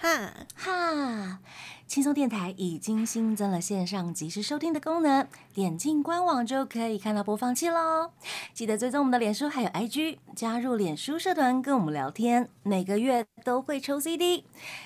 哈，哈。轻松电台已经新增了线上即时收听的功能，点进官网就可以看到播放器喽。记得追踪我们的脸书还有 IG，加入脸书社团跟我们聊天，每个月都会抽 CD。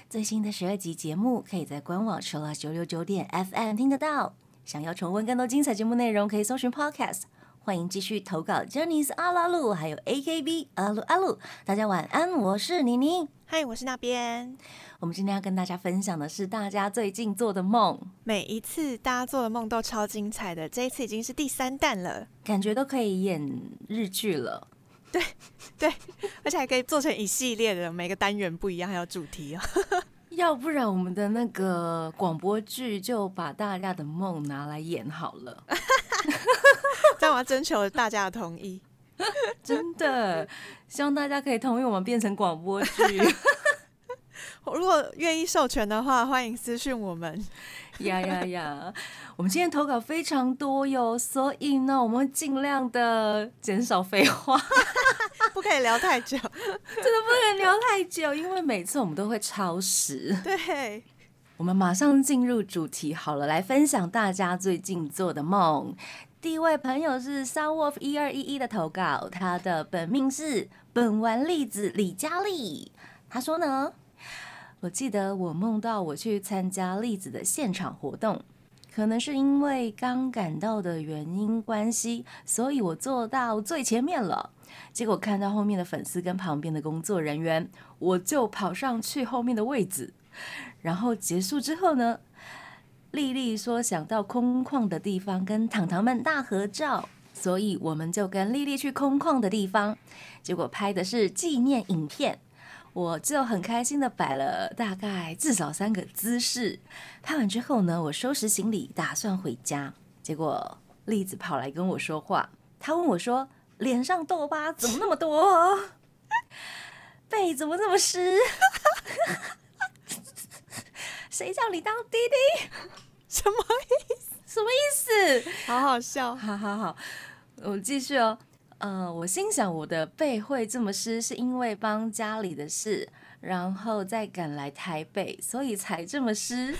最新的十二集节目可以在官网 c h i l l o s 九六九点 FM 听得到。想要重温更多精彩节目内容，可以搜寻 Podcast。欢迎继续投稿 j e n n y s 阿拉鲁，还有 AKB 阿鲁阿鲁。大家晚安，我是妮妮。嗨，我是那边。我们今天要跟大家分享的是大家最近做的梦，每一次大家做的梦都超精彩的，这一次已经是第三弹了，感觉都可以演日剧了。对 对，而且还可以做成一系列的，每个单元不一样，还有主题哦。要不然我们的那个广播剧就把大家的梦拿来演好了。这样我要征求大家的同意，真的希望大家可以同意我们变成广播剧。如果愿意授权的话，欢迎私讯我们。呀呀呀！我们今天投稿非常多哟，所以呢，我们会尽量的减少废话，不可以聊太久，真的不能聊太久，因为每次我们都会超时。对，我们马上进入主题好了，来分享大家最近做的梦。第一位朋友是 Sunwolf 一二一一的投稿，他的本命是本丸粒子李佳丽。他说呢。我记得我梦到我去参加栗子的现场活动，可能是因为刚赶到的原因关系，所以我坐到最前面了。结果看到后面的粉丝跟旁边的工作人员，我就跑上去后面的位置。然后结束之后呢，丽丽说想到空旷的地方跟糖糖们大合照，所以我们就跟丽丽去空旷的地方，结果拍的是纪念影片。我就很开心的摆了大概至少三个姿势，拍完之后呢，我收拾行李打算回家，结果栗子跑来跟我说话，他问我说：“脸上痘疤怎么那么多？背怎么这么湿？谁叫你当弟弟？什么意思？什么意思？好好笑，好好好，我继续哦。”嗯，我心想我的背会这么湿，是因为帮家里的事，然后再赶来台北，所以才这么湿。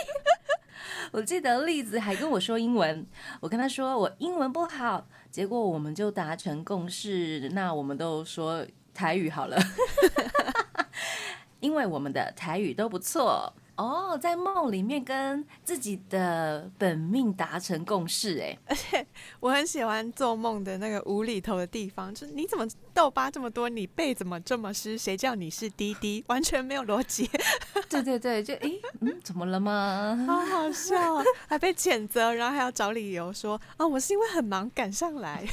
我记得栗子还跟我说英文，我跟他说我英文不好，结果我们就达成共识，那我们都说台语好了，因为我们的台语都不错。哦，在梦里面跟自己的本命达成共识，哎，而且我很喜欢做梦的那个无厘头的地方，就是你怎么痘疤这么多，你背怎么这么湿？谁叫你是滴滴？完全没有逻辑。对对对，就哎，嗯，怎么了吗？好好笑，还被谴责，然后还要找理由说啊，我是因为很忙赶上来，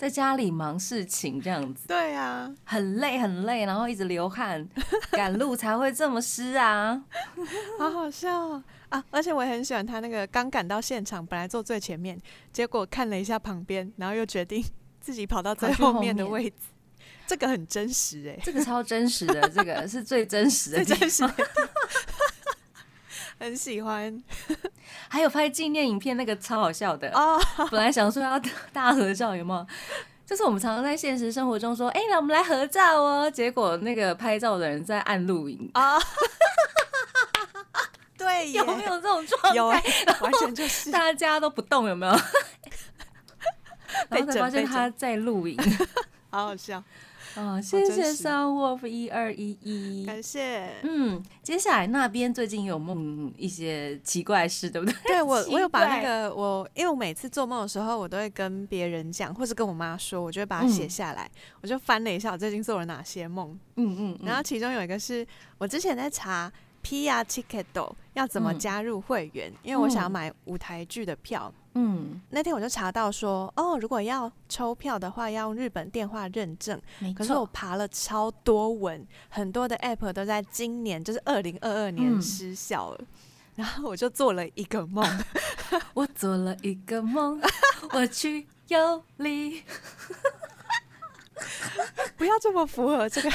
在家里忙事情这样子。对啊，很累很累，然后一直流汗，赶路才会这么湿啊。好好笑啊！而且我也很喜欢他那个刚赶到现场，本来坐最前面，结果看了一下旁边，然后又决定自己跑到最后面的位置。这个很真实哎，这个超真实的，这个是最真实的，最真实。很喜欢。还有拍纪念影片那个超好笑的哦。本来想说要大合照，有没有？就是我们常常在现实生活中说，哎，来我们来合照哦。结果那个拍照的人在按录影啊。对，有没有这种状态？有，完全就是大家都不动，有没有？然后才发现他在录影，好好笑哦！谢谢 Sunwolf 一二一一，感谢。嗯，接下来那边最近有梦一些奇怪事，对不对？对我，我有把那个我，因为我每次做梦的时候，我都会跟别人讲，或是跟我妈说，我就会把它写下来。我就翻了一下，我最近做了哪些梦。嗯嗯，然后其中有一个是我之前在查。Pia Ticket 要怎么加入会员？因为我想要买舞台剧的票。嗯，那天我就查到说，哦，如果要抽票的话，要用日本电话认证。可是我爬了超多文，很多的 App 都在今年，就是二零二二年失效了。然后我就做了一个梦，我做了一个梦，我去游历。不要这么符合这个。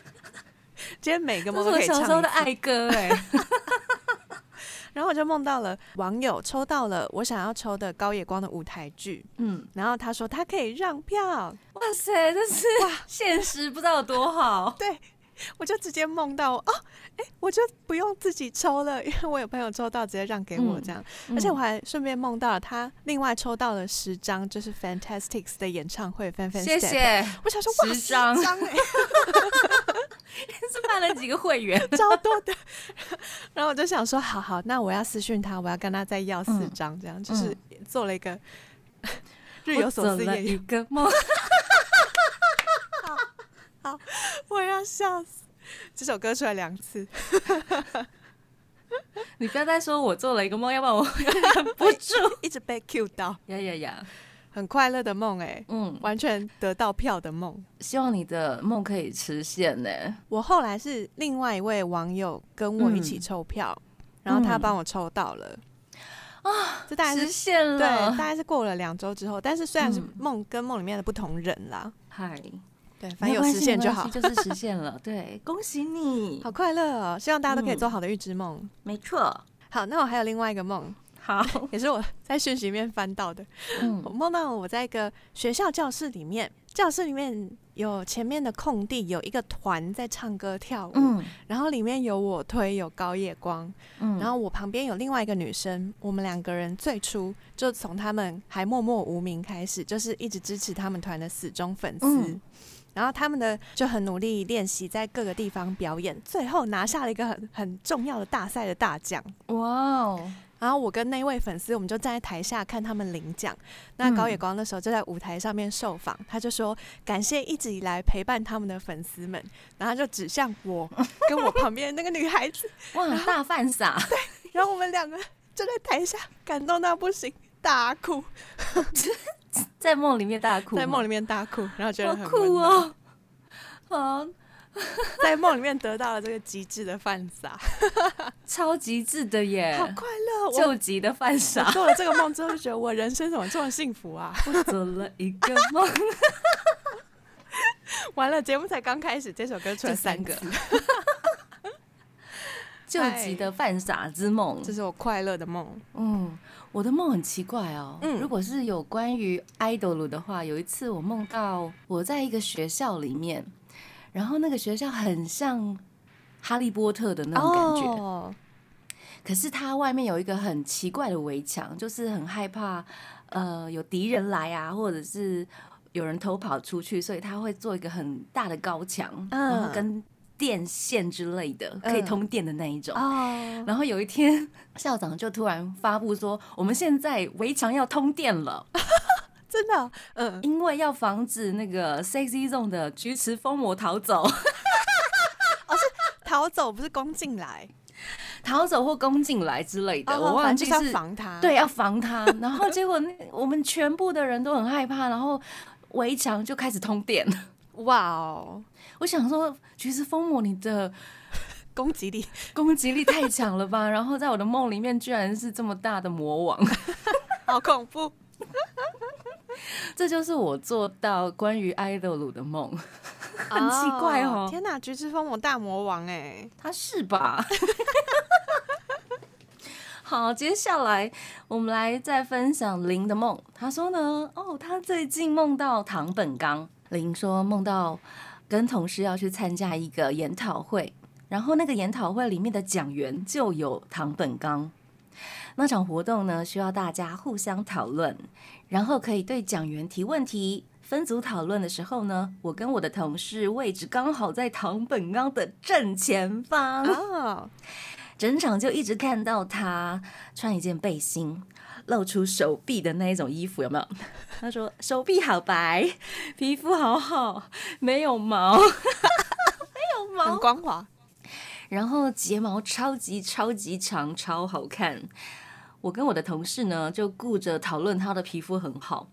今天每个梦都可以唱。小时候的爱歌哎，然后我就梦到了网友抽到了我想要抽的高野光的舞台剧，嗯，然后他说他可以让票，哇塞，这是哇，现实不知道有多好，对。我就直接梦到哦，哎，我就不用自己抽了，因为我有朋友抽到，直接让给我这样，而且我还顺便梦到了他另外抽到了十张，就是 Fantastics 的演唱会，谢谢。我想说哇，十张哎，是办了几个会员，超多的。然后我就想说，好好，那我要私讯他，我要跟他再要四张，这样就是做了一个日有所思夜一个梦。我要笑死！这首歌出来两次，你不要再说我做了一个梦，要不然我忍不住 一直被 Q 到。呀呀呀！很快乐的梦哎，嗯，完全得到票的梦。希望你的梦可以实现呢。我后来是另外一位网友跟我一起抽票，然后他帮我抽到了啊，这大概实现了。对，大概是过了两周之后，但是虽然是梦跟梦里面的不同人啦。嗨。对，反正有实现就好，就是实 现了。对，恭喜你，好快乐哦！希望大家都可以做好的预知梦。没错。好，那我还有另外一个梦，好，也是我在讯息里面翻到的。嗯，我梦到我在一个学校教室里面，教室里面有前面的空地，有一个团在唱歌跳舞。嗯，然后里面有我推有高夜光，嗯，然后我旁边有另外一个女生，我们两个人最初就从他们还默默无名开始，就是一直支持他们团的死忠粉丝。然后他们的就很努力练习，在各个地方表演，最后拿下了一个很很重要的大赛的大奖。哇哦！然后我跟那位粉丝，我们就站在台下看他们领奖。那高野光那时候就在舞台上面受访，他就说感谢一直以来陪伴他们的粉丝们，然后就指向我跟我旁边那个女孩子，哇，大犯傻。对，然后我们两个就在台下感动到不行，大哭。在梦里面大哭，在梦里面大哭，然后觉得很酷哦，好，在梦里面得到了这个极致的犯傻，超极致的耶，好快乐，救急的犯傻。做了这个梦之后，就觉得我人生怎么这么幸福啊？我做了一个梦，完了，节目才刚开始，这首歌出了三个，救急的犯傻之梦，这是我快乐的梦，嗯。我的梦很奇怪哦，如果是有关于 idol 的话，有一次我梦到我在一个学校里面，然后那个学校很像哈利波特的那种感觉，可是它外面有一个很奇怪的围墙，就是很害怕呃有敌人来啊，或者是有人偷跑出去，所以他会做一个很大的高墙，然后跟。电线之类的可以通电的那一种，然后有一天 校长就突然发布说，我们现在围墙要通电了，真的，嗯，因为要防止那个 sexy zone 的菊池风魔逃走，哦，是逃走不是攻进来，逃走或攻进来之类的，我忘记是防他，对，要防他，然后结果我们全部的人都很害怕，然后围墙就开始通电，哇哦。我想说，橘子疯魔你的 攻击力攻击力太强了吧？然后在我的梦里面，居然是这么大的魔王，好恐怖！这就是我做到关于爱豆鲁的梦，很奇怪哦！天哪，橘子疯魔大魔王哎，他是吧？好，接下来我们来再分享林的梦。他说呢，哦，他最近梦到唐本刚。林说梦到。跟同事要去参加一个研讨会，然后那个研讨会里面的讲员就有唐本刚。那场活动呢，需要大家互相讨论，然后可以对讲员提问题。分组讨论的时候呢，我跟我的同事位置刚好在唐本刚的正前方，整场就一直看到他穿一件背心。露出手臂的那一种衣服有没有？他说手臂好白，皮肤好好，没有毛，没有毛，很光滑。然后睫毛超级超级长，超好看。我跟我的同事呢，就顾着讨论他的皮肤很好。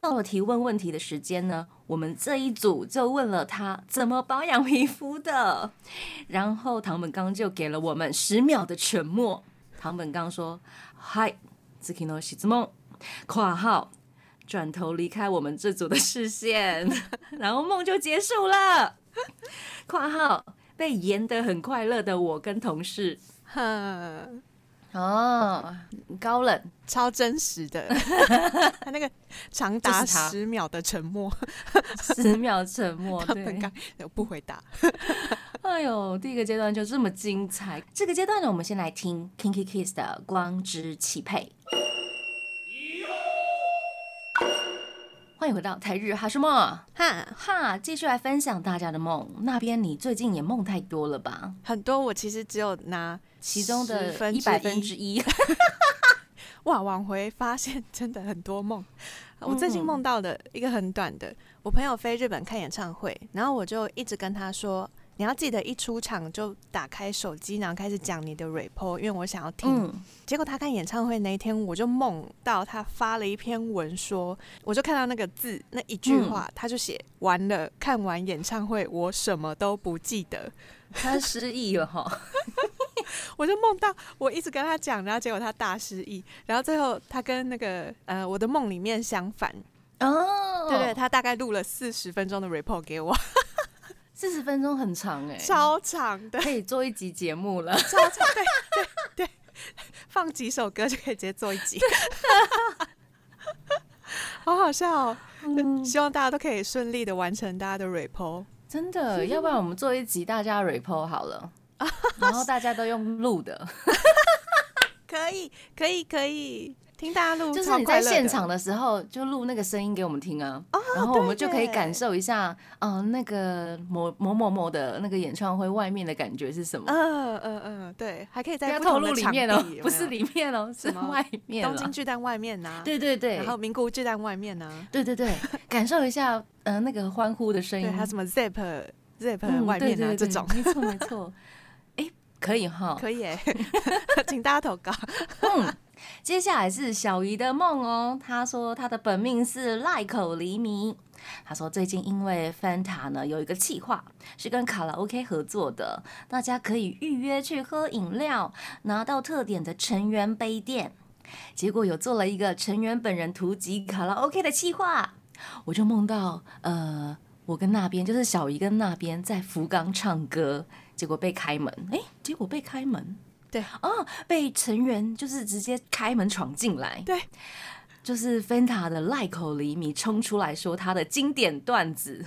到了提问问题的时间呢，我们这一组就问了他怎么保养皮肤的。然后唐本刚就给了我们十秒的沉默。唐本刚说：“嗨。”自己诺西之梦，括号转头离开我们这组的视线，然后梦就结束了。括号被演得很快乐的我跟同事，哦，高冷，超真实的，他那个长达十秒的沉默，十秒沉默，对，不回答。哎呦，第一个阶段就这么精彩。这个阶段呢，我们先来听 Kinky Kiss 的《光之汽配》。欢迎回到台日哈什么哈哈，继续来分享大家的梦。那边你最近也梦太多了吧？很多，我其实只有拿其中的一百分之一。哇，往回发现真的很多梦。我最近梦到的一个很短的，我朋友飞日本看演唱会，然后我就一直跟他说。你要记得一出场就打开手机，然后开始讲你的 report，因为我想要听。结果他看演唱会那一天，我就梦到他发了一篇文，说我就看到那个字那一句话，他就写完了，看完演唱会我什么都不记得，他失忆了哈。我就梦到我一直跟他讲，然后结果他大失忆，然后最后他跟那个呃我的梦里面相反哦，对对，他大概录了四十分钟的 report 给我。四十分钟很长哎，超长的，可以做一集节目了。超长，对对对，放几首歌就可以直接做一集，好好笑哦！希望大家都可以顺利的完成大家的 report。真的，要不然我们做一集大家 report 好了，然后大家都用录的，可以，可以，可以。听大家录，就是你在现场的时候就录那个声音给我们听啊，然后我们就可以感受一下，嗯，那个某某某某的那个演唱会外面的感觉是什么？嗯嗯嗯，对，还可以在透露里面哦，不是里面哦，是外面，东京巨蛋外面呐，对对对，然后名古巨蛋外面呐，对对对，感受一下，呃，那个欢呼的声音，还有什么 Zip Zip 外面啊这种，没错没错，哎，可以哈，可以哎，请大家投稿。接下来是小姨的梦哦，她说她的本命是赖口黎明。她说最近因为 Fanta 呢有一个企划是跟卡拉 OK 合作的，大家可以预约去喝饮料，拿到特点的成员杯垫。结果有做了一个成员本人图集卡拉 OK 的企划，我就梦到呃我跟那边就是小姨跟那边在福冈唱歌，结果被开门，哎，结果被开门。对哦，被成员就是直接开门闯进来。对，就是 Fanta 的赖口厘米冲出来说他的经典段子。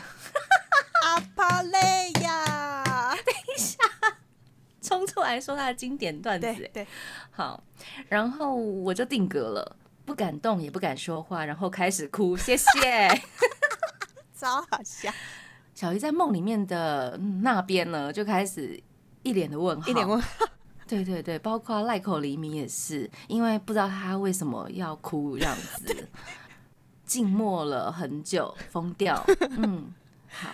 阿帕雷亚，等一下，冲出来说他的经典段子。对，好，然后我就定格了，不敢动，也不敢说话，然后开始哭。谢谢，超好笑。小姨在梦里面的那边呢，就开始一脸的问号，一脸问号。对对对，包括赖口黎明也是，因为不知道他为什么要哭这样子，静默了很久，疯掉。嗯，好。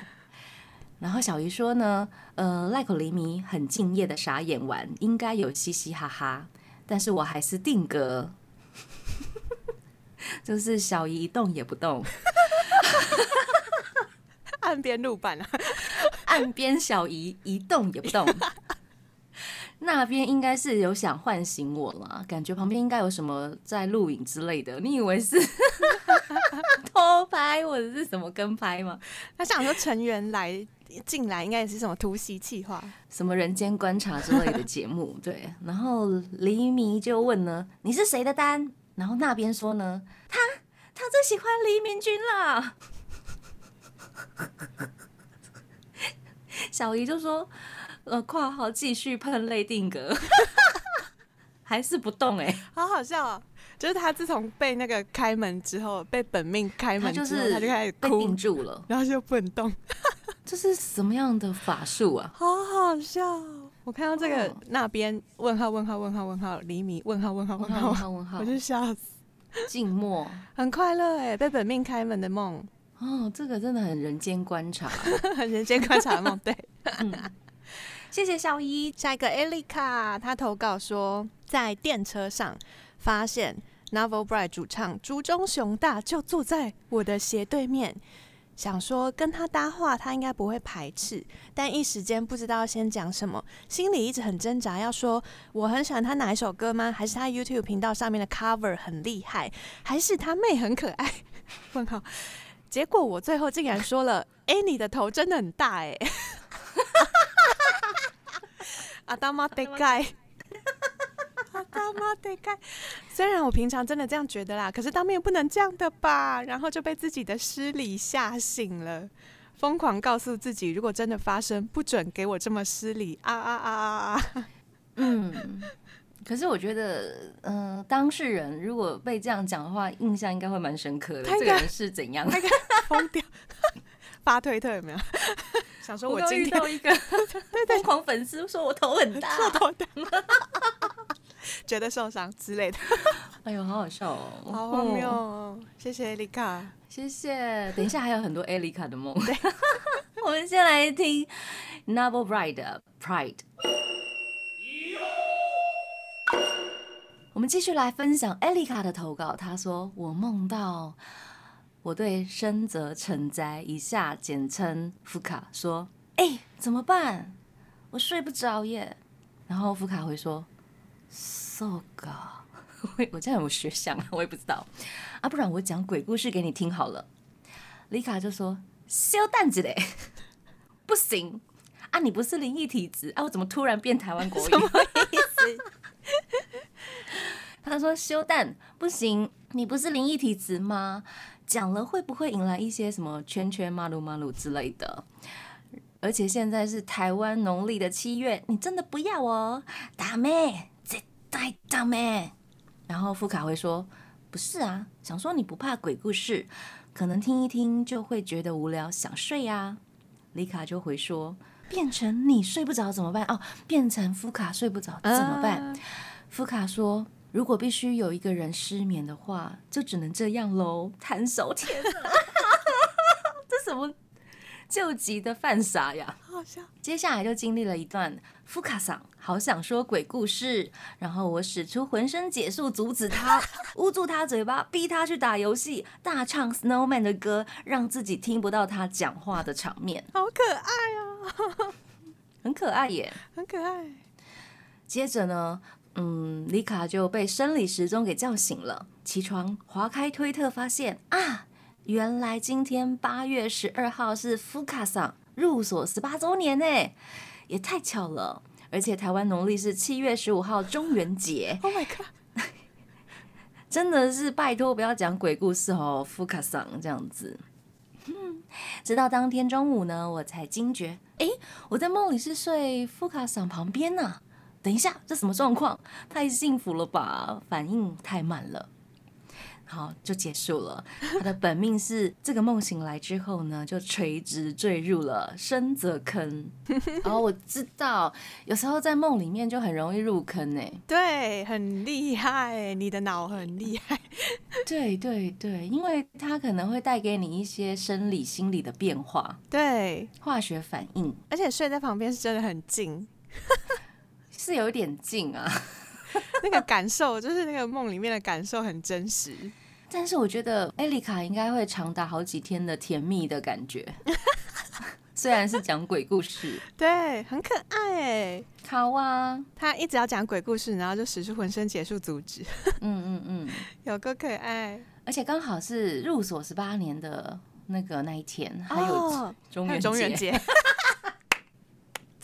然后小姨说呢，呃，赖口黎明很敬业的傻眼完，应该有嘻嘻哈哈，但是我还是定格，就是小姨一动也不动，岸边路伴啊，岸边小姨一动也不动。那边应该是有想唤醒我了，感觉旁边应该有什么在录影之类的。你以为是 偷拍或者是什么跟拍吗？他想说成员来进来，应该也是什么突袭计划，什么人间观察之类的节目。对，然后黎明就问呢：“你是谁的单？”然后那边说呢：“他他最喜欢黎明君了。” 小姨就说。呃，括号继续喷泪定格，还是不动哎，好好笑啊！就是他自从被那个开门之后，被本命开门之后，他就开始被定住了，然后就不能动。这是什么样的法术啊？好好笑！我看到这个那边问号问号问号问号厘米问号问号问号问号问号，我就笑死。静默，很快乐哎，被本命开门的梦哦，这个真的很人间观察，人间观察梦，对。谢谢小姨。下一个艾丽卡，她投稿说，在电车上发现 Novel Bright 主唱竹中雄大就坐在我的斜对面，想说跟他搭话，他应该不会排斥，但一时间不知道先讲什么，心里一直很挣扎，要说我很喜欢他哪一首歌吗？还是他 YouTube 频道上面的 cover 很厉害？还是他妹很可爱？问号。结果我最后竟然说了，哎，你的头真的很大哎。阿达玛得盖，阿达妈得盖。虽然我平常真的这样觉得啦，可是当面不能这样的吧？然后就被自己的失礼吓醒了，疯狂告诉自己，如果真的发生，不准给我这么失礼啊啊啊啊啊！嗯。可是我觉得，嗯，当事人如果被这样讲的话，印象应该会蛮深刻的。这个人是怎样？疯掉，发推特有没有？想说我今天遇到一个疯狂粉丝，说我头很大，头大，觉得受伤之类的。哎呦，好好笑哦，好荒谬哦！谢谢艾丽卡，谢谢。等一下还有很多艾丽卡的梦。我们先来听 Novel Bride 的 Pride。我们继续来分享艾丽卡的投稿。她说：“我梦到我对深泽成哉（以下简称福卡）说：‘哎，怎么办？我睡不着耶。’然后福卡会说：‘So ga。’我我这样有学想啊，我也不知道啊。不然我讲鬼故事给你听好了。丽卡就说：‘修蛋子嘞，不行啊！你不是灵异体质啊？我怎么突然变台湾国语？什么意思？’他说：“修蛋不行，你不是灵异体质吗？讲了会不会引来一些什么圈圈、马路马路之类的？而且现在是台湾农历的七月，你真的不要哦，大妹，这太大妹。”然后富卡会说：“不是啊，想说你不怕鬼故事，可能听一听就会觉得无聊，想睡呀。”李卡就回说：“变成你睡不着怎么办？哦，变成富卡睡不着怎么办？”富卡说。如果必须有一个人失眠的话，就只能这样喽。弹手，天哪，这什么救急的犯傻呀？好笑。接下来就经历了一段福卡桑好想说鬼故事，然后我使出浑身解数阻止他，捂住他嘴巴，逼他去打游戏，大唱 Snowman 的歌，让自己听不到他讲话的场面。好可爱哦，很可爱耶，很可爱。接着呢？嗯，丽卡就被生理时钟给叫醒了。起床，划开推特，发现啊，原来今天八月十二号是福卡桑入所十八周年呢，也太巧了。而且台湾农历是七月十五号中元节。Oh my god！真的是拜托不要讲鬼故事哦，福卡桑这样子。直到当天中午呢，我才惊觉，哎，我在梦里是睡福卡桑旁边呢。等一下，这什么状况？太幸福了吧！反应太慢了，好就结束了。他的本命是这个梦醒来之后呢，就垂直坠入了深泽坑。然 后我知道，有时候在梦里面就很容易入坑呢。对，很厉害，你的脑很厉害。对对对，因为它可能会带给你一些生理、心理的变化，对，化学反应。而且睡在旁边是真的很近。是有点近啊，那个感受就是那个梦里面的感受很真实。但是我觉得艾丽卡应该会长达好几天的甜蜜的感觉，虽然是讲鬼故事，对，很可爱哎，好啊，他一直要讲鬼故事，然后就使出浑身解数阻止。嗯嗯嗯，有个可爱，而且刚好是入所十八年的那个那一天，还有中元节。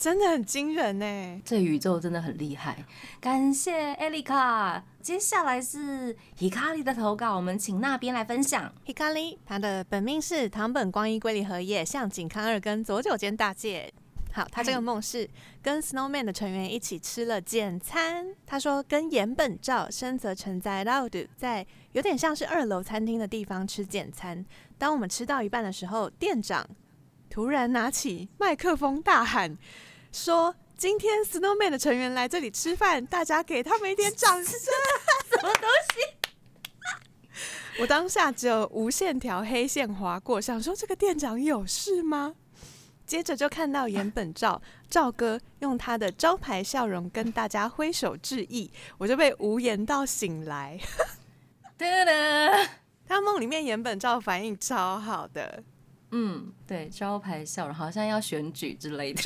真的很惊人呢，这宇宙真的很厉害。感谢艾丽卡。接下来是 Hikari 的投稿，我们请那边来分享。Hikari，他的本命是唐本光一龟梨和叶向井康二跟左九间大介。好，他这个梦是跟 Snowman 的成员一起吃了简餐。他说跟岩本照、深泽成在 Loud 在有点像是二楼餐厅的地方吃简餐。当我们吃到一半的时候，店长突然拿起麦克风大喊。说今天 Snowman 的成员来这里吃饭，大家给他们一点掌声。什么东西？我当下只有无限条黑线划过，想说这个店长有事吗？接着就看到岩本照赵哥用他的招牌笑容跟大家挥手致意，我就被无言到醒来。他梦里面岩本照反应超好的。嗯，对，招牌笑容好像要选举之类的，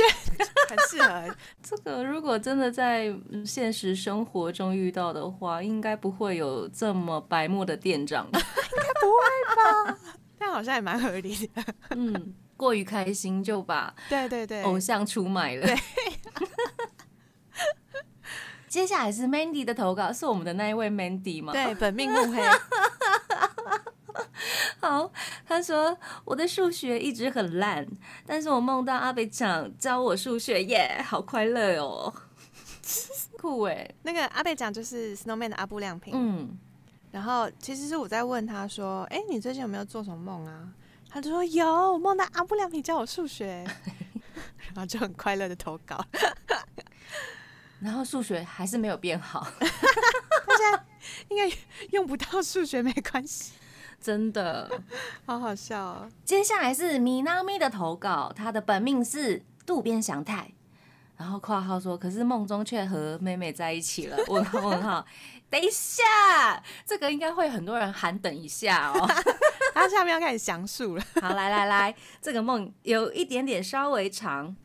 很适合。这个如果真的在现实生活中遇到的话，应该不会有这么白目的店长，应该不会吧？但好像也蛮合理的。嗯，过于开心就把对对对偶像出卖了。对 接下来是 Mandy 的投稿，是我们的那一位 Mandy 吗？对，本命木黑。好，他说我的数学一直很烂，但是我梦到阿北长教我数学耶，好快乐哦，酷哎！那个阿贝讲就是 Snowman 的阿布亮平，嗯，然后其实是我在问他说，哎，你最近有没有做什么梦啊？他就说有，梦到阿布亮平教我数学，然后就很快乐的投稿，然后数学还是没有变好，他现在应该用不到数学没关系。真的，好好笑哦！接下来是米娜咪的投稿，她的本命是渡边祥太，然后括号说，可是梦中却和妹妹在一起了。问号问号，等一下，这个应该会很多人喊等一下哦。他下面要开始详述了。好，来来来，这个梦有一点点稍微长。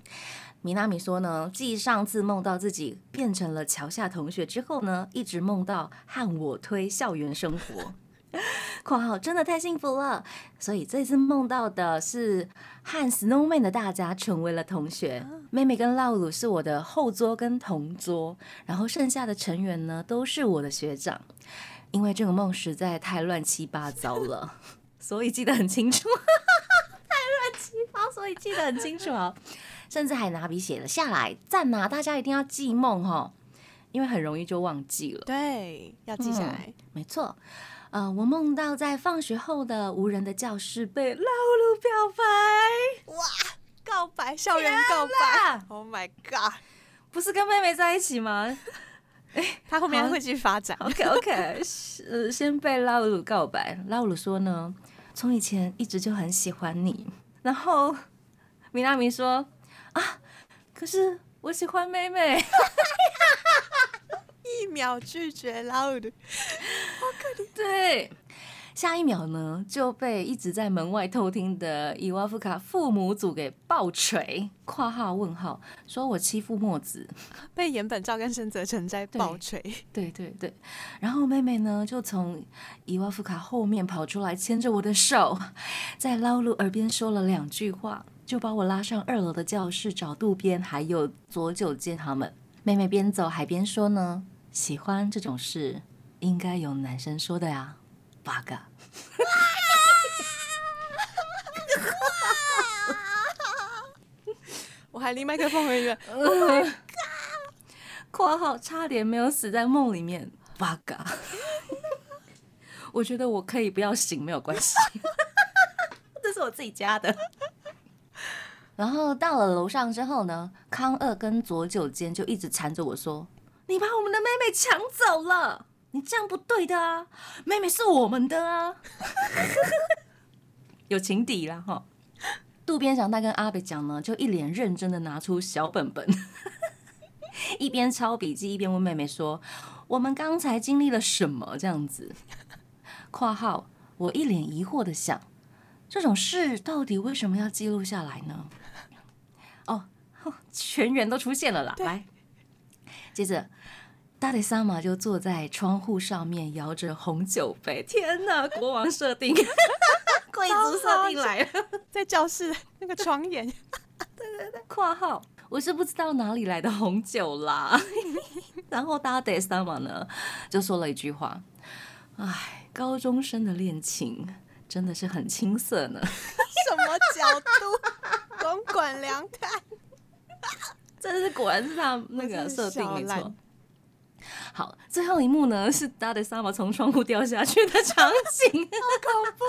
米娜米说呢，继上次梦到自己变成了桥下同学之后呢，一直梦到和我推校园生活。括号真的太幸福了，所以这次梦到的是和 Snowman 的大家成为了同学。妹妹跟老鲁是我的后桌跟同桌，然后剩下的成员呢都是我的学长。因为这个梦实在太乱七八糟了，所以记得很清楚。太乱七八，所以记得很清楚啊，甚至还拿笔写了下来。赞呐，大家一定要记梦哦，因为很容易就忘记了。对，要记下来，没错。呃，我梦到在放学后的无人的教室被老鲁表白，哇，告白，校园告白，Oh my god，不是跟妹妹在一起吗？哎，他后面会继续发展。OK OK，呃，先被老鲁告白，老鲁说呢，从以前一直就很喜欢你，然后米娜米说啊，可是我喜欢妹妹。一秒拒绝 loud，好可怜。对，下一秒呢就被一直在门外偷听的伊瓦夫卡父母组给暴锤（括号问号），说我欺负墨子，被岩本照跟深泽成在暴锤。对对对，然后妹妹呢就从伊瓦夫卡后面跑出来，牵着我的手，在捞路耳边说了两句话，就把我拉上二楼的教室找渡边还有左九见他们。妹妹边走还边说呢。喜欢这种事，应该有男生说的呀八嘎。我还离麦克风很远。括号差点没有死在梦里面八嘎。我觉得我可以不要醒，没有关系。这是我自己加的。然后到了楼上之后呢，康二跟左九间就一直缠着我说。你把我们的妹妹抢走了，你这样不对的啊！妹妹是我们的啊，有情敌啦哈。渡边翔太跟阿北讲呢，就一脸认真的拿出小本本，一边抄笔记一边问妹妹说：“我们刚才经历了什么？”这样子。括号我一脸疑惑的想，这种事到底为什么要记录下来呢？哦，全员都出现了啦，来。接着，大雷萨玛就坐在窗户上面摇着红酒杯。天哪，国王设定，贵族设定来了，在教室那个窗沿。对对对，括号我是不知道哪里来的红酒啦。然后大雷萨玛呢就说了一句话：“哎，高中生的恋情真的是很青涩呢。”什么角度？公馆凉看。真的是果然是他那个设定没错。好，最后一幕呢是达德萨玛从窗户掉下去的场景，好恐怖！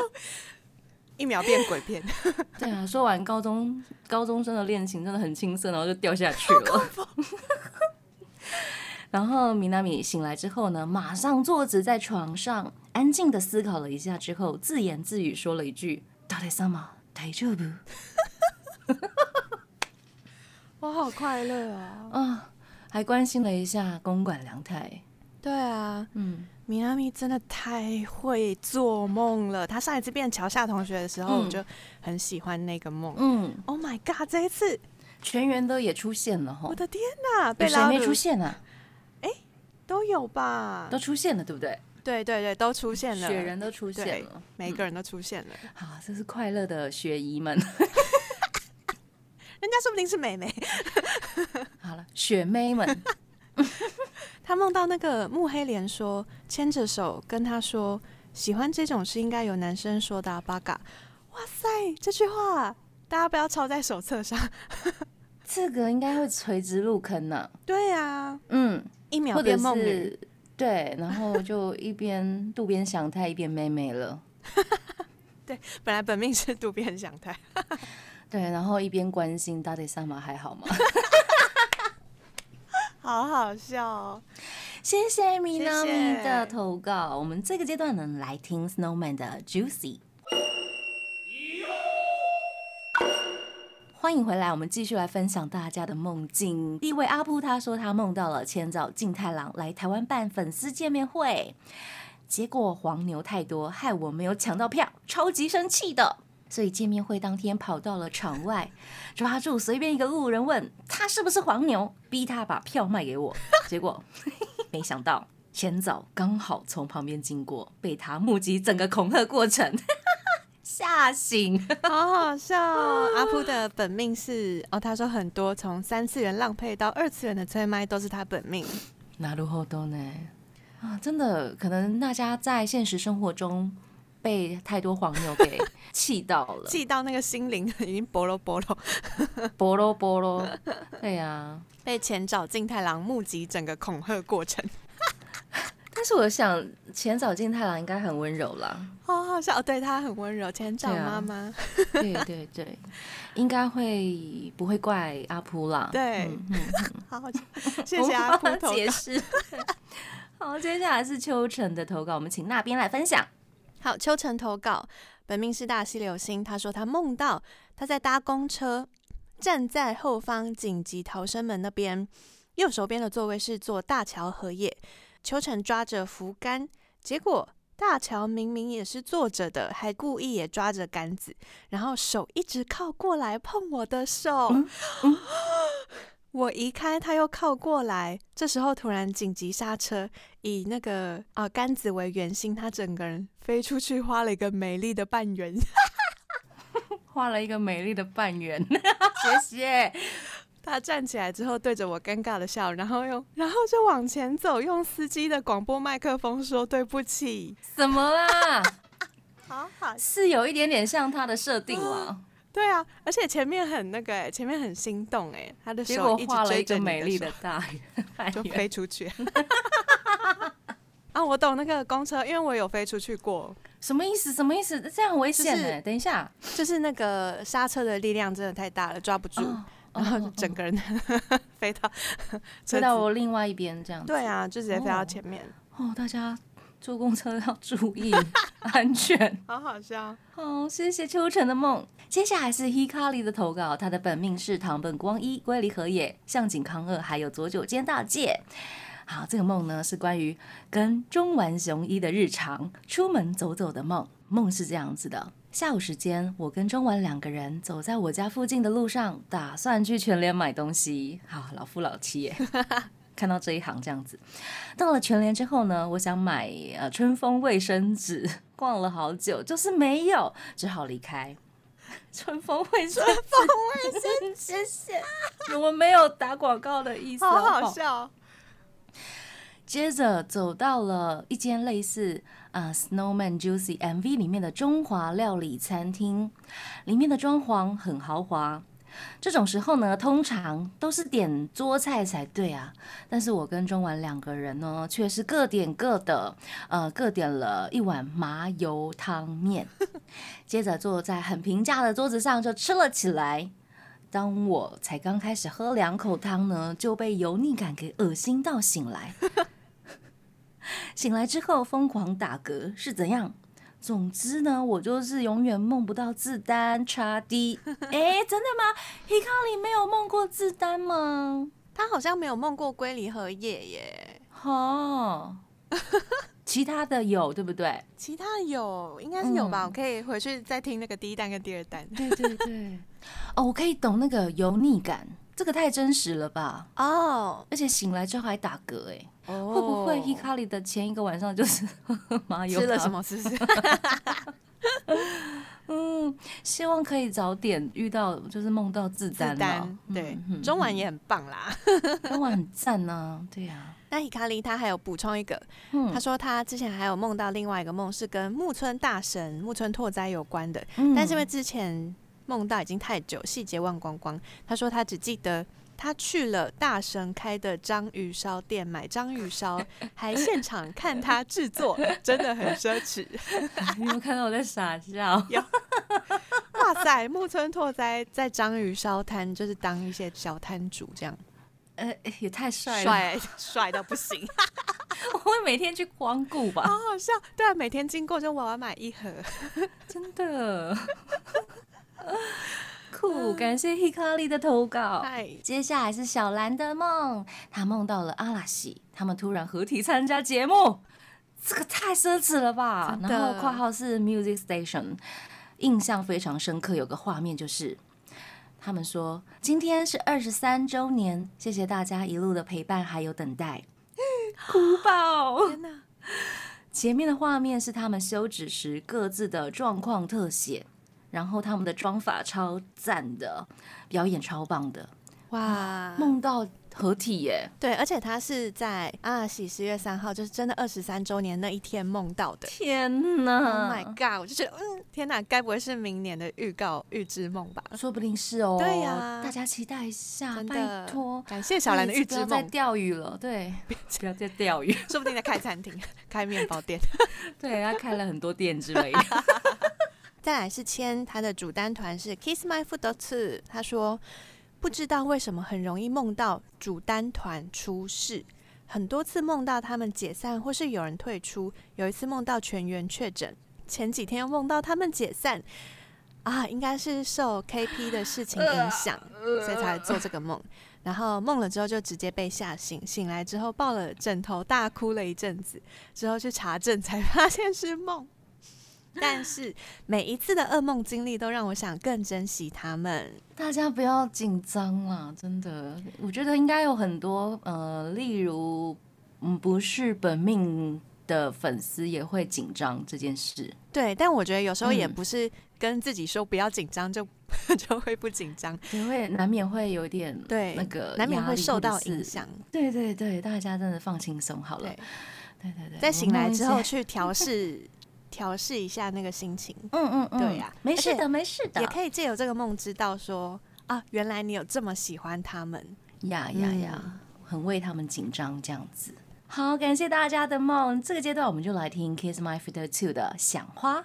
一秒变鬼片。对啊，说完高中高中生的恋情真的很青涩，然后就掉下去了。然后米娜米醒来之后呢，马上坐直在床上，安静的思考了一下之后，自言自语说了一句：“达德萨玛，大丈夫。”我好快乐啊！啊，还关心了一下公馆良太。对啊，嗯，米拉米真的太会做梦了。他上一次变桥下同学的时候，我就很喜欢那个梦。嗯，Oh my god，这一次全员都也出现了哈！我的天哪，被谁没出现啊？哎，都有吧？都出现了，对不对？对对对，都出现了，雪人都出现了，每个人都出现了。好，这是快乐的雪姨们。人家说不定是妹妹。好了，雪妹们，他梦到那个木黑莲说牵着手跟他说喜欢这种是应该有男生说的八嘎。哇塞，这句话大家不要抄在手册上，这个应该会垂直入坑呢。对呀，嗯，一秒变梦女，对，然后就一边渡边祥太一边妹妹了。对，本来本命是渡边祥太，对，然后一边关心大地三马还好吗？好好笑哦！谢谢米娜米的投稿。我们这个阶段呢，来听 Snowman 的 Juicy。欢迎回来，我们继续来分享大家的梦境。第一位阿布他说他梦到了千早静太郎来台湾办粉丝见面会，结果黄牛太多，害我没有抢到票，超级生气的。所以见面会当天跑到了场外，抓住随便一个路人问他是不是黄牛，逼他把票卖给我。结果没想到前早刚好从旁边经过，被他目击整个恐吓过程，吓醒，好好笑。阿扑的本命是哦，他说很多从三次元浪配到二次元的催麦都是他本命。那如何都呢？啊，真的可能大家在现实生活中。被太多黄牛给 气到了，气到那个心灵已经波罗波罗，波罗波罗。对呀，被前早静太郎目击整个恐吓过程。但是我想前早静太郎应该很温柔啦，好好笑，对他很温柔。前早妈妈，对对对，应该会不会怪阿扑啦？对，好好谢谢阿扑解释。好，接下来是秋晨的投稿，我们请那边来分享。好，秋晨投稿，本命是大溪流星。他说他梦到他在搭公车，站在后方紧急逃生门那边，右手边的座位是坐大桥荷叶。秋晨抓着扶杆，结果大桥明明也是坐着的，还故意也抓着杆子，然后手一直靠过来碰我的手。我移开，他又靠过来，这时候突然紧急刹车，以那个啊杆子为圆心，他整个人飞出去，画了一个美丽的半圆，画了一个美丽的半圆，谢谢。他站起来之后，对着我尴尬的笑，然后又然后就往前走，用司机的广播麦克风说对不起。怎么啦？好好，是有一点点像他的设定了。对啊，而且前面很那个哎，前面很心动哎，他的手一直追着美丽的大 圆，就飞出去。啊，我懂那个公车，因为我有飞出去过。什么意思？什么意思？这样危险哎！等一下，就是那个刹车的力量真的太大了，抓不住，然后整个人 飞到飞到我另外一边这样。对啊，就直接飞到前面。哦，大家。坐公车要注意 安全，好好笑。好，谢谢秋晨的梦。接下来是 Hikari 的投稿，他的本命是唐本光一、龟梨和也、向井康二，还有佐久间大介。好，这个梦呢是关于跟中丸雄一的日常，出门走走的梦。梦是这样子的：下午时间，我跟中丸两个人走在我家附近的路上，打算去全联买东西。好，老夫老妻耶。看到这一行这样子，到了全联之后呢，我想买呃春风卫生纸，逛了好久就是没有，只好离开。春风卫生，春风卫生，谢谢。我们没有打广告的意思，好好笑。接着走到了一间类似啊 Snowman Juicy MV 里面的中华料理餐厅，里面的装潢很豪华。这种时候呢，通常都是点桌菜才对啊。但是我跟中丸两个人呢，却是各点各的，呃，各点了一碗麻油汤面，接着坐在很平价的桌子上就吃了起来。当我才刚开始喝两口汤呢，就被油腻感给恶心到醒来。醒来之后疯狂打嗝，是怎样？总之呢，我就是永远梦不到自丹叉 D。哎，真的吗？Hikari 没有梦过自丹吗？他好像没有梦过龟梨和叶耶。哦，其他的有对不对？其他有，应该是有吧。我可以回去再听那个第一弹跟第二弹。对对对。哦，我可以懂那个油腻感，这个太真实了吧？哦，而且醒来之后还打嗝，哎。会不会 Hikari 的前一个晚上就是麻油吃了什么？是不是？希望可以早点遇到，就是梦到自丹丹，对，中晚也很棒啦，中晚很赞呢，对呀。那伊卡利他还有补充一个，他说他之前还有梦到另外一个梦是跟木村大神木村拓哉有关的，但是因为之前梦到已经太久，细节忘光光。他说他只记得他去了大神开的章鱼烧店买章鱼烧，还现场看他制作，真的很奢侈。你有看到我在傻笑？有。哇塞，木村拓哉在章鱼烧摊就是当一些小摊主这样。呃，也太帅了，帅 帅到不行！我会每天去光顾吧，好好笑。对啊，每天经过就我要买一盒，真的酷。感谢 Hikari 的投稿。接下来是小兰的梦，她梦到了阿拉西，他们突然合体参加节目，这个太奢侈了吧？然后括号是 Music Station，印象非常深刻，有个画面就是。他们说今天是二十三周年，谢谢大家一路的陪伴还有等待，哭爆！天哪！前面的画面是他们休止时各自的状况特写，然后他们的妆法超赞的，表演超棒的，哇！梦到。合体耶，对，而且他是在阿喜十月三号，就是真的二十三周年那一天梦到的。天哪！Oh my god！我就觉得，嗯，天哪，该不会是明年的预告预知梦吧？说不定是哦。对呀，大家期待一下，拜托，感谢小兰的预知梦。在钓鱼了，对，不要再钓鱼，说不定在开餐厅、开面包店。对，他开了很多店之类的。再来是签他的主单团是 Kiss My Foot Two，他说。不知道为什么很容易梦到主单团出事，很多次梦到他们解散或是有人退出，有一次梦到全员确诊，前几天又梦到他们解散，啊，应该是受 KP 的事情影响，所以才做这个梦。然后梦了之后就直接被吓醒，醒来之后抱了枕头大哭了一阵子，之后去查证才发现是梦。但是每一次的噩梦经历都让我想更珍惜他们。大家不要紧张啦，真的，我觉得应该有很多呃，例如嗯，不是本命的粉丝也会紧张这件事。对，但我觉得有时候也不是跟自己说不要紧张就 就会不紧张，也会难免会有点对那个难免会受到影响。对对对，大家真的放轻松好了。对对对，在醒来之后去调试。调试一下那个心情，嗯嗯嗯，对呀，没事的，没事的，也可以借由这个梦知道说啊，原来你有这么喜欢他们呀呀呀，很为他们紧张这样子。好，感谢大家的梦。这个阶段我们就来听 Kiss My Feet Two 的想花。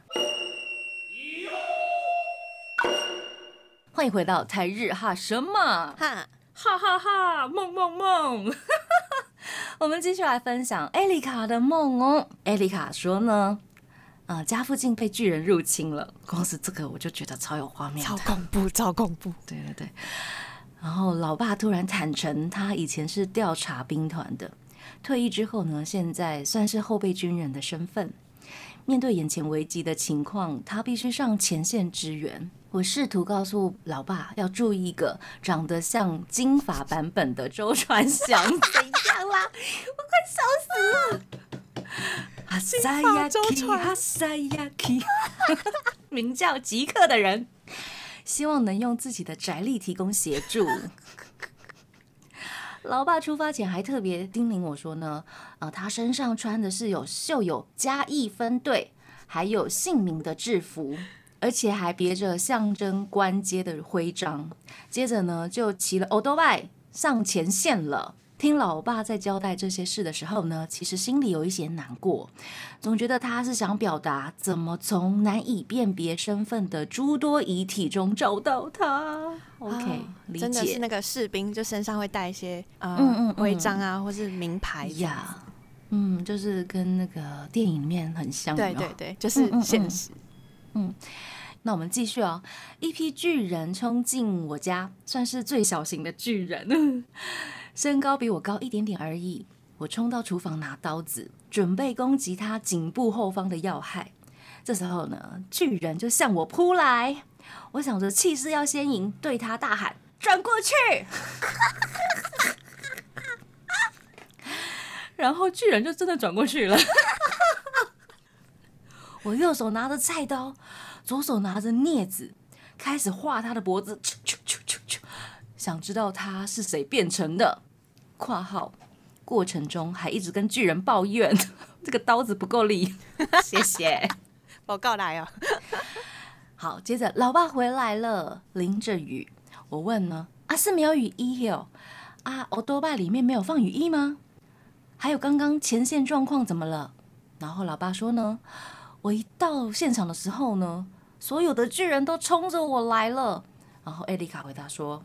欢迎回到台日哈什么哈哈哈哈梦梦梦。我们继续来分享艾丽卡的梦哦。艾丽卡说呢。啊，家附近被巨人入侵了，光是这个我就觉得超有画面，超恐怖，超恐怖。对对对，然后老爸突然坦诚，他以前是调查兵团的，退役之后呢，现在算是后备军人的身份。面对眼前危机的情况，他必须上前线支援。我试图告诉老爸要注意一个长得像金发版本的周传祥，怎样啦？我快笑死了！哈塞亚基，哈塞亚基，名叫极客的人，希望能用自己的宅力提供协助。老爸出发前还特别叮咛我说呢，呃，他身上穿的是有绣有嘉义分队还有姓名的制服，而且还别着象征官阶的徽章。接着呢，就骑了欧多拜上前线了。听老爸在交代这些事的时候呢，其实心里有一些难过，总觉得他是想表达怎么从难以辨别身份的诸多遗体中找到他。OK，理解。真的是那个士兵，就身上会带一些呃徽章啊，或是名牌呀。嗯，就是跟那个电影里面很像。对对对，就是现实。嗯，那我们继续哦。一批巨人冲进我家，算是最小型的巨人。身高比我高一点点而已。我冲到厨房拿刀子，准备攻击他颈部后方的要害。这时候呢，巨人就向我扑来。我想着气势要先赢，对他大喊：“转过去！” 然后巨人就真的转过去了。我右手拿着菜刀，左手拿着镊子，开始划他的脖子，想知道他是谁变成的。括号过程中还一直跟巨人抱怨 这个刀子不够力。谢谢。报告来哦。好，接着老爸回来了，淋着雨。我问呢，啊是没有雨衣哦？啊，欧多巴里面没有放雨衣吗？还有刚刚前线状况怎么了？然后老爸说呢，我一到现场的时候呢，所有的巨人都冲着我来了。然后艾丽卡回答说，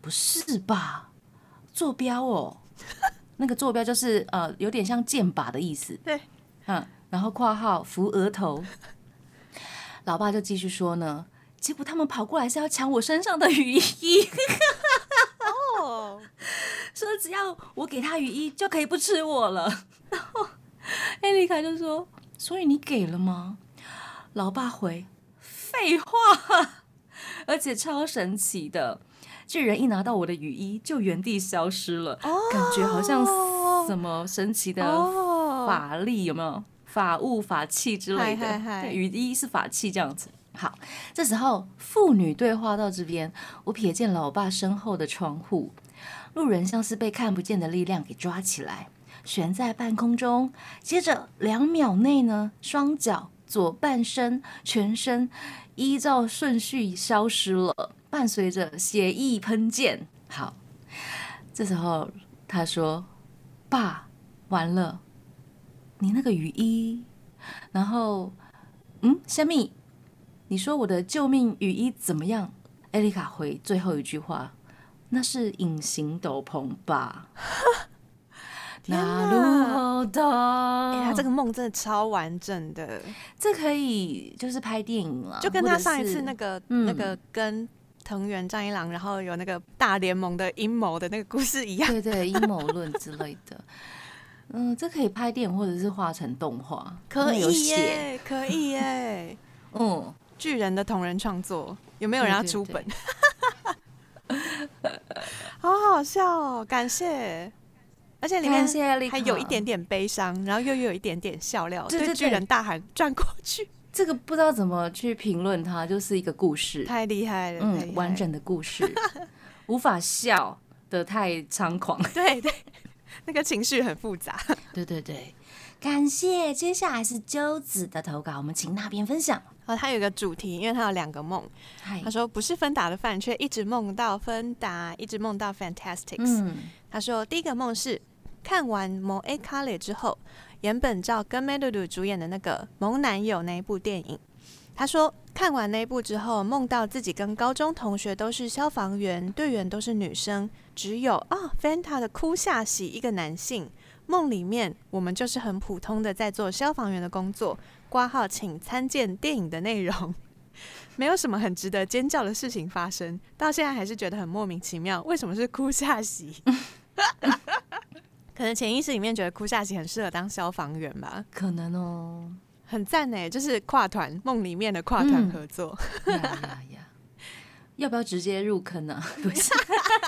不是吧？坐标哦，那个坐标就是呃，有点像箭靶的意思。对，嗯，然后括号扶额头。老爸就继续说呢，结果他们跑过来是要抢我身上的雨衣。哦，说只要我给他雨衣，就可以不吃我了。然后艾丽卡就说：“所以你给了吗？”老爸回：“废话，而且超神奇的，巨人一拿到我的雨衣，就原地消失了，感觉好像什么神奇的法力，有没有？法物、法器之类的。雨衣是法器，这样子。好，这时候父女对话到这边，我瞥见老爸身后的窗户，路人像是被看不见的力量给抓起来。悬在半空中，接着两秒内呢，双脚、左半身、全身依照顺序消失了，伴随着血液喷溅。好，这时候他说：“爸，完了，你那个雨衣。”然后，嗯，虾米，你说我的救命雨衣怎么样？艾丽卡回最后一句话：“那是隐形斗篷吧？”那如何的？哎，他这个梦真的超完整的，这可以就是拍电影了，就跟他上一次那个那个跟藤原张一郎，然后有那个大联盟的阴谋的那个故事一样，对对，阴谋论之类的。嗯，这可以拍电影或者是画成动画，可以耶，可以耶。嗯，巨人的同人创作有没有人要出本？好好笑哦，感谢。而且里面还有一点点悲伤，然后又又有一点点笑料，对巨人大喊转过去。这个不知道怎么去评论它，就是一个故事，太厉害了，嗯，完整的故事，无法笑的太猖狂，对 对，那个情绪很复杂，对对对。感谢，接下来是鸠子的投稿，我们请那边分享。哦，他有一个主题，因为他有两个梦，他说不是芬达的饭，却一直梦到芬达，一直梦到 Fantastics。嗯，他说第一个梦是。看完《某 A 卡列》之后，原本照跟梅露露主演的那个《萌男友》那一部电影，他说看完那一部之后，梦到自己跟高中同学都是消防员，队员都是女生，只有啊 Fanta 的哭下喜一个男性。梦里面我们就是很普通的在做消防员的工作。挂号请参见电影的内容，没有什么很值得尖叫的事情发生，到现在还是觉得很莫名其妙，为什么是哭下喜？可能潜意识里面觉得哭下棋很适合当消防员吧？可能哦，很赞呢，就是跨团梦里面的跨团合作。呀呀呀！要不要直接入坑呢？不是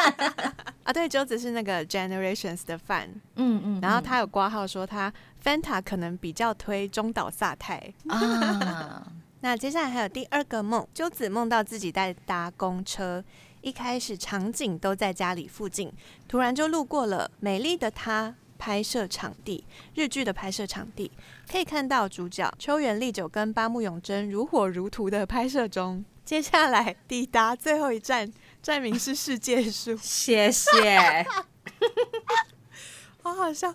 啊，对，周子是那个 Generations 的 fan，嗯嗯，然后他有挂号说他 Fanta 可能比较推中岛萨太 啊。那接下来还有第二个梦，周子梦到自己在搭公车。一开始场景都在家里附近，突然就路过了《美丽的她》拍摄场地，日剧的拍摄场地，可以看到主角秋元丽久跟八木永真如火如荼的拍摄中。接下来抵达最后一站，站名是世界树。谢谢，好好笑。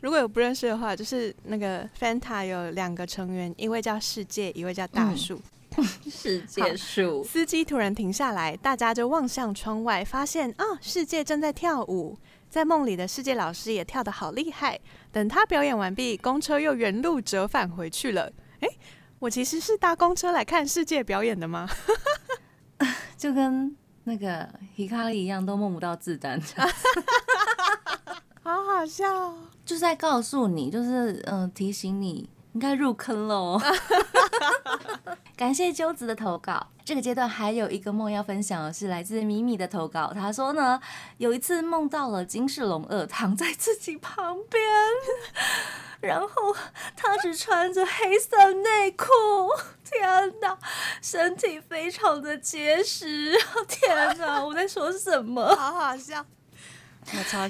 如果有不认识的话，就是那个 Fanta 有两个成员，一位叫世界，一位叫大树。世界树司机突然停下来，大家就望向窗外，发现啊，世界正在跳舞。在梦里的世界老师也跳得好厉害。等他表演完毕，公车又原路折返回去了。哎，我其实是搭公车来看世界表演的吗？就跟那个皮卡利一样，都梦不到自丹。好好笑，就是在告诉你，就是嗯，提醒你应该入坑喽。感谢鸠子的投稿。这个阶段还有一个梦要分享的是来自米米的投稿。他说呢，有一次梦到了金世龙二躺在自己旁边，然后他只穿着黑色内裤。天哪，身体非常的结实。天哪，我在说什么？好好笑。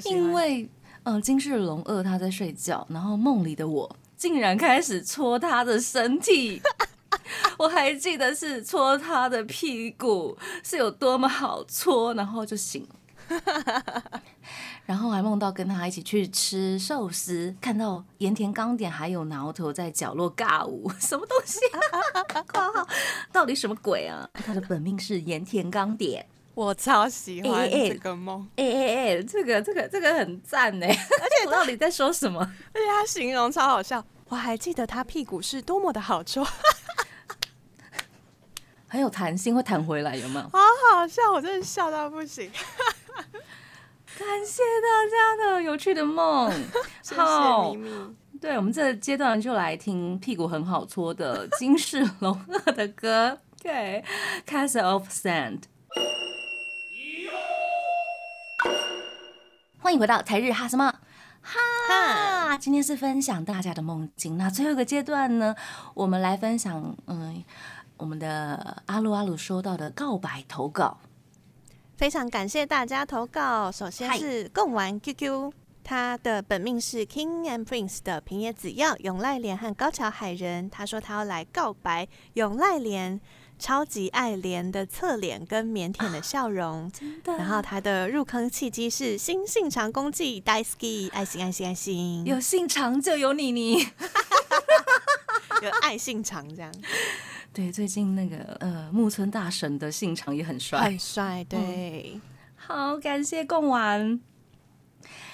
因为嗯，金世龙二他在睡觉，然后梦里的我竟然开始搓他的身体。我还记得是搓他的屁股是有多么好搓，然后就醒了，然后还梦到跟他一起去吃寿司，看到盐田刚点还有挠头在角落尬舞，什么东西？括号到底什么鬼啊？他的本命是盐田刚点，我超喜欢这个梦，哎哎哎，这个这个这个很赞呢，而且 到底在说什么？而且他形容超好笑，我还记得他屁股是多么的好搓。很有弹性，会弹回来，有没有？好好笑，我真的笑到不行。感谢大家的有趣的梦，谢谢咪咪。对我们这阶段就来听屁股很好搓的金世龙二的歌，对，Castle of Sand。欢迎回到台日哈什么哈？今天是分享大家的梦境，那最后一个阶段呢，我们来分享，嗯。我们的阿鲁阿鲁收到的告白投稿，非常感谢大家投稿。首先是共玩 QQ，他的本命是 King and Prince 的平野紫耀、永濑廉和高桥海人。他说他要来告白永濑廉，超级爱莲的侧脸跟腼腆的笑容。真的。然后他的入坑契机是新信长公祭 Daisuki，爱心爱心爱心，有信长就有你你，有爱信长这样。对，最近那个呃木村大神的信长也很帅，很帅。对，好，感谢贡丸。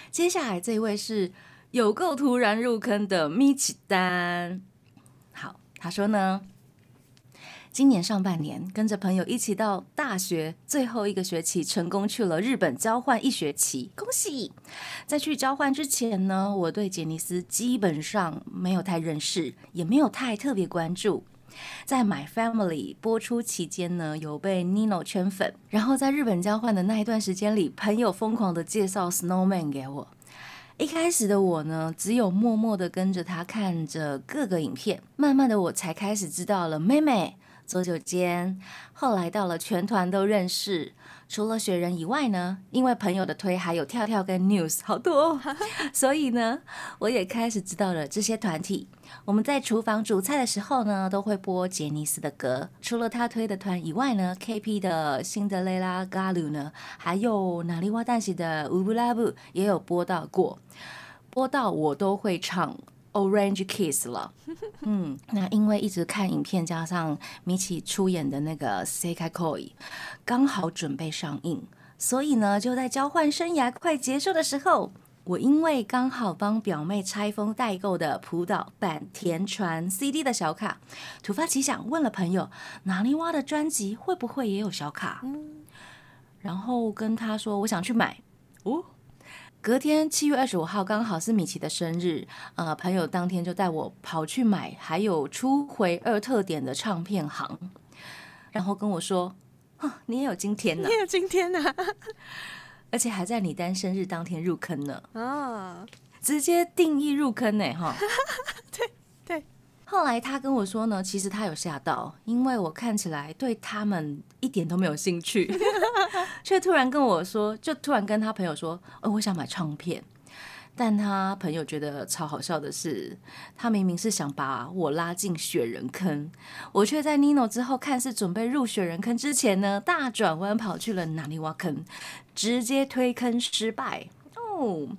接下来这一位是有够突然入坑的米奇丹。好，他说呢，今年上半年跟着朋友一起到大学最后一个学期，成功去了日本交换一学期，恭喜！在去交换之前呢，我对杰尼斯基本上没有太认识，也没有太特别关注。在《My Family》播出期间呢，有被 Nino 圈粉。然后在日本交换的那一段时间里，朋友疯狂的介绍 Snowman 给我。一开始的我呢，只有默默的跟着他看着各个影片。慢慢的，我才开始知道了妹妹左九间。后来到了全团都认识。除了雪人以外呢，因为朋友的推，还有跳跳跟 News 好多，哦 所以呢，我也开始知道了这些团体。我们在厨房煮菜的时候呢，都会播杰尼斯的歌。除了他推的团以外呢，KP 的辛德雷拉 Galu 呢，还有哪里哇旦西的乌布拉布也有播到过，播到我都会唱。Orange Kiss 了，嗯，那因为一直看影片，加上米奇出演的那个 Sekai Koi，刚好准备上映，所以呢，就在交换生涯快结束的时候，我因为刚好帮表妹拆封代购的浦岛版田传 CD 的小卡，突发奇想问了朋友，哪里挖的专辑会不会也有小卡？嗯，然后跟他说我想去买，哦。隔天七月二十五号刚好是米奇的生日，呃，朋友当天就带我跑去买，还有初回二特点的唱片行，然后跟我说：“你也有今天呢，你也有今天呢，而且还在你单生日当天入坑呢。”啊，直接定义入坑呢，哈，对 对。后来他跟我说呢，其实他有吓到，因为我看起来对他们一点都没有兴趣，却突然跟我说，就突然跟他朋友说，哦，我想买唱片。但他朋友觉得超好笑的是，他明明是想把我拉进雪人坑，我却在 Nino 之后看似准备入雪人坑之前呢，大转弯跑去了哪里挖坑，直接推坑失败哦。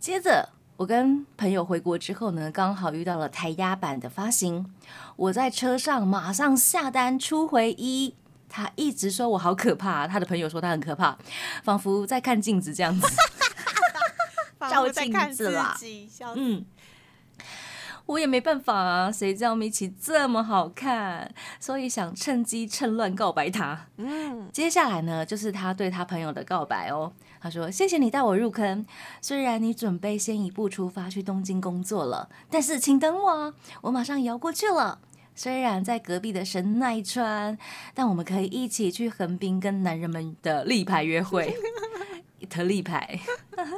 接着。我跟朋友回国之后呢，刚好遇到了台压版的发行，我在车上马上下单出回一。他一直说我好可怕，他的朋友说他很可怕，仿佛在看镜子这样子，照镜子啦。嗯，我也没办法啊，谁知道米奇这么好看，所以想趁机趁乱告白他。嗯，接下来呢，就是他对他朋友的告白哦。他说：“谢谢你带我入坑，虽然你准备先一步出发去东京工作了，但是请等我，我马上也要过去了。虽然在隔壁的神奈川，但我们可以一起去横滨跟男人们的立牌约会。特立牌，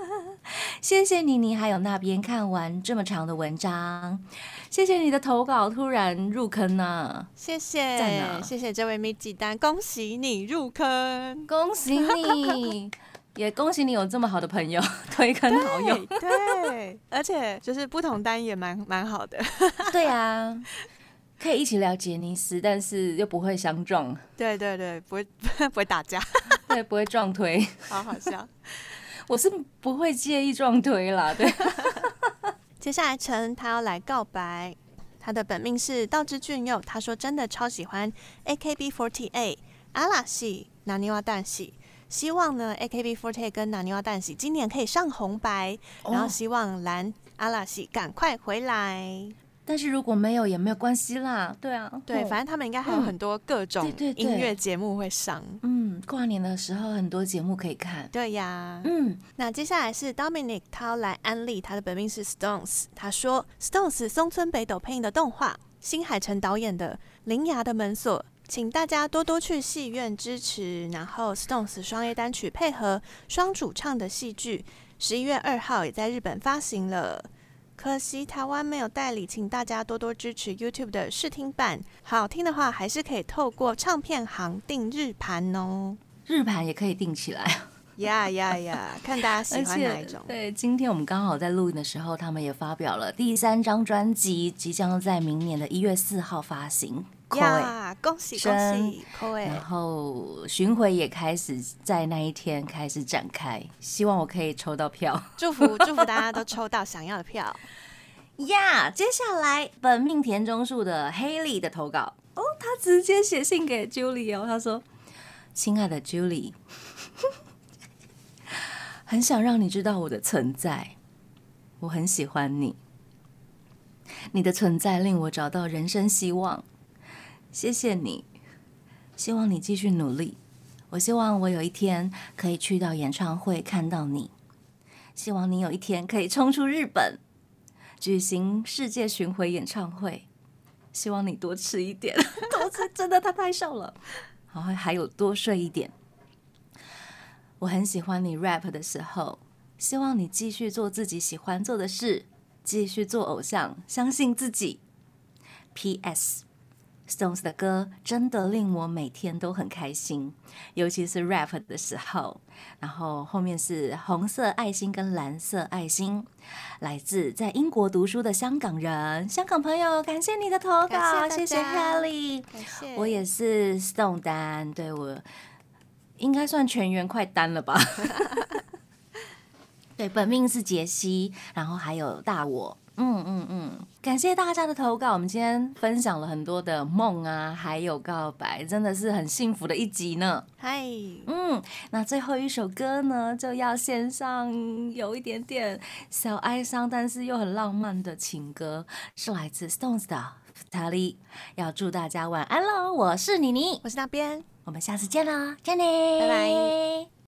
谢谢你，你还有那边看完这么长的文章，谢谢你的投稿，突然入坑呢，谢谢，谢谢这位米吉丹，恭喜你入坑，恭喜你，也恭喜你有这么好的朋友，推坑好友，对，而且就是不同单也蛮蛮好的，对啊。可以一起聊杰尼斯，但是又不会相撞。对对对，不会 不会打架，对，不会撞推。好好笑，我是不会介意撞推啦。对。接下来陈他要来告白，他的本命是道之俊佑。他说真的超喜欢 AKB48 阿拉系、南尼瓦蛋喜，希望呢 AKB48 跟拿尼瓦蛋喜今年可以上红白，然后希望蓝阿拉西赶快回来。但是如果没有也没有关系啦，对啊，对，反正他们应该还有很多各种音乐节目会上。嗯，跨年的时候很多节目可以看。对呀，嗯，那接下来是 Dominic，他要来安利他的本命是 Stones。他说 Stones 松村北斗配音的动画，新海诚导演的《铃芽的门锁》，请大家多多去戏院支持。然后 Stones 双 A 单曲配合双主唱的戏剧，十一月二号也在日本发行了。可惜台湾没有代理，请大家多多支持 YouTube 的试听版。好听的话，还是可以透过唱片行订日盘哦。日盘也可以订起来。呀呀呀！看大家喜欢哪一种。对，今天我们刚好在录音的时候，他们也发表了第三张专辑，即将在明年的一月四号发行。呀，恭喜恭喜！然后巡回也开始在那一天开始展开，希望我可以抽到票，祝福祝福大家都抽到想要的票。呀，接下来本命田中树的 Haley 的投稿哦，他直接写信给 Julie 哦，他说：“亲爱的 Julie，很想让你知道我的存在，我很喜欢你，你的存在令我找到人生希望。”谢谢你，希望你继续努力。我希望我有一天可以去到演唱会看到你。希望你有一天可以冲出日本，举行世界巡回演唱会。希望你多吃一点，多吃真的他太瘦了。然后还有多睡一点。我很喜欢你 rap 的时候。希望你继续做自己喜欢做的事，继续做偶像，相信自己。P.S. Stones 的歌真的令我每天都很开心，尤其是 rap 的时候。然后后面是红色爱心跟蓝色爱心，来自在英国读书的香港人，香港朋友，感谢你的投稿，谢谢 Helly，我也是 Stone 单，对我应该算全员快单了吧？对，本命是杰西，然后还有大我。嗯嗯嗯，感谢大家的投稿。我们今天分享了很多的梦啊，还有告白，真的是很幸福的一集呢。嗨，嗯，那最后一首歌呢，就要献上有一点点小哀伤，但是又很浪漫的情歌，是来自 Stones 的《塔利》。要祝大家晚安喽！我是妮妮，我是那边，我们下次见啦，见你，拜拜。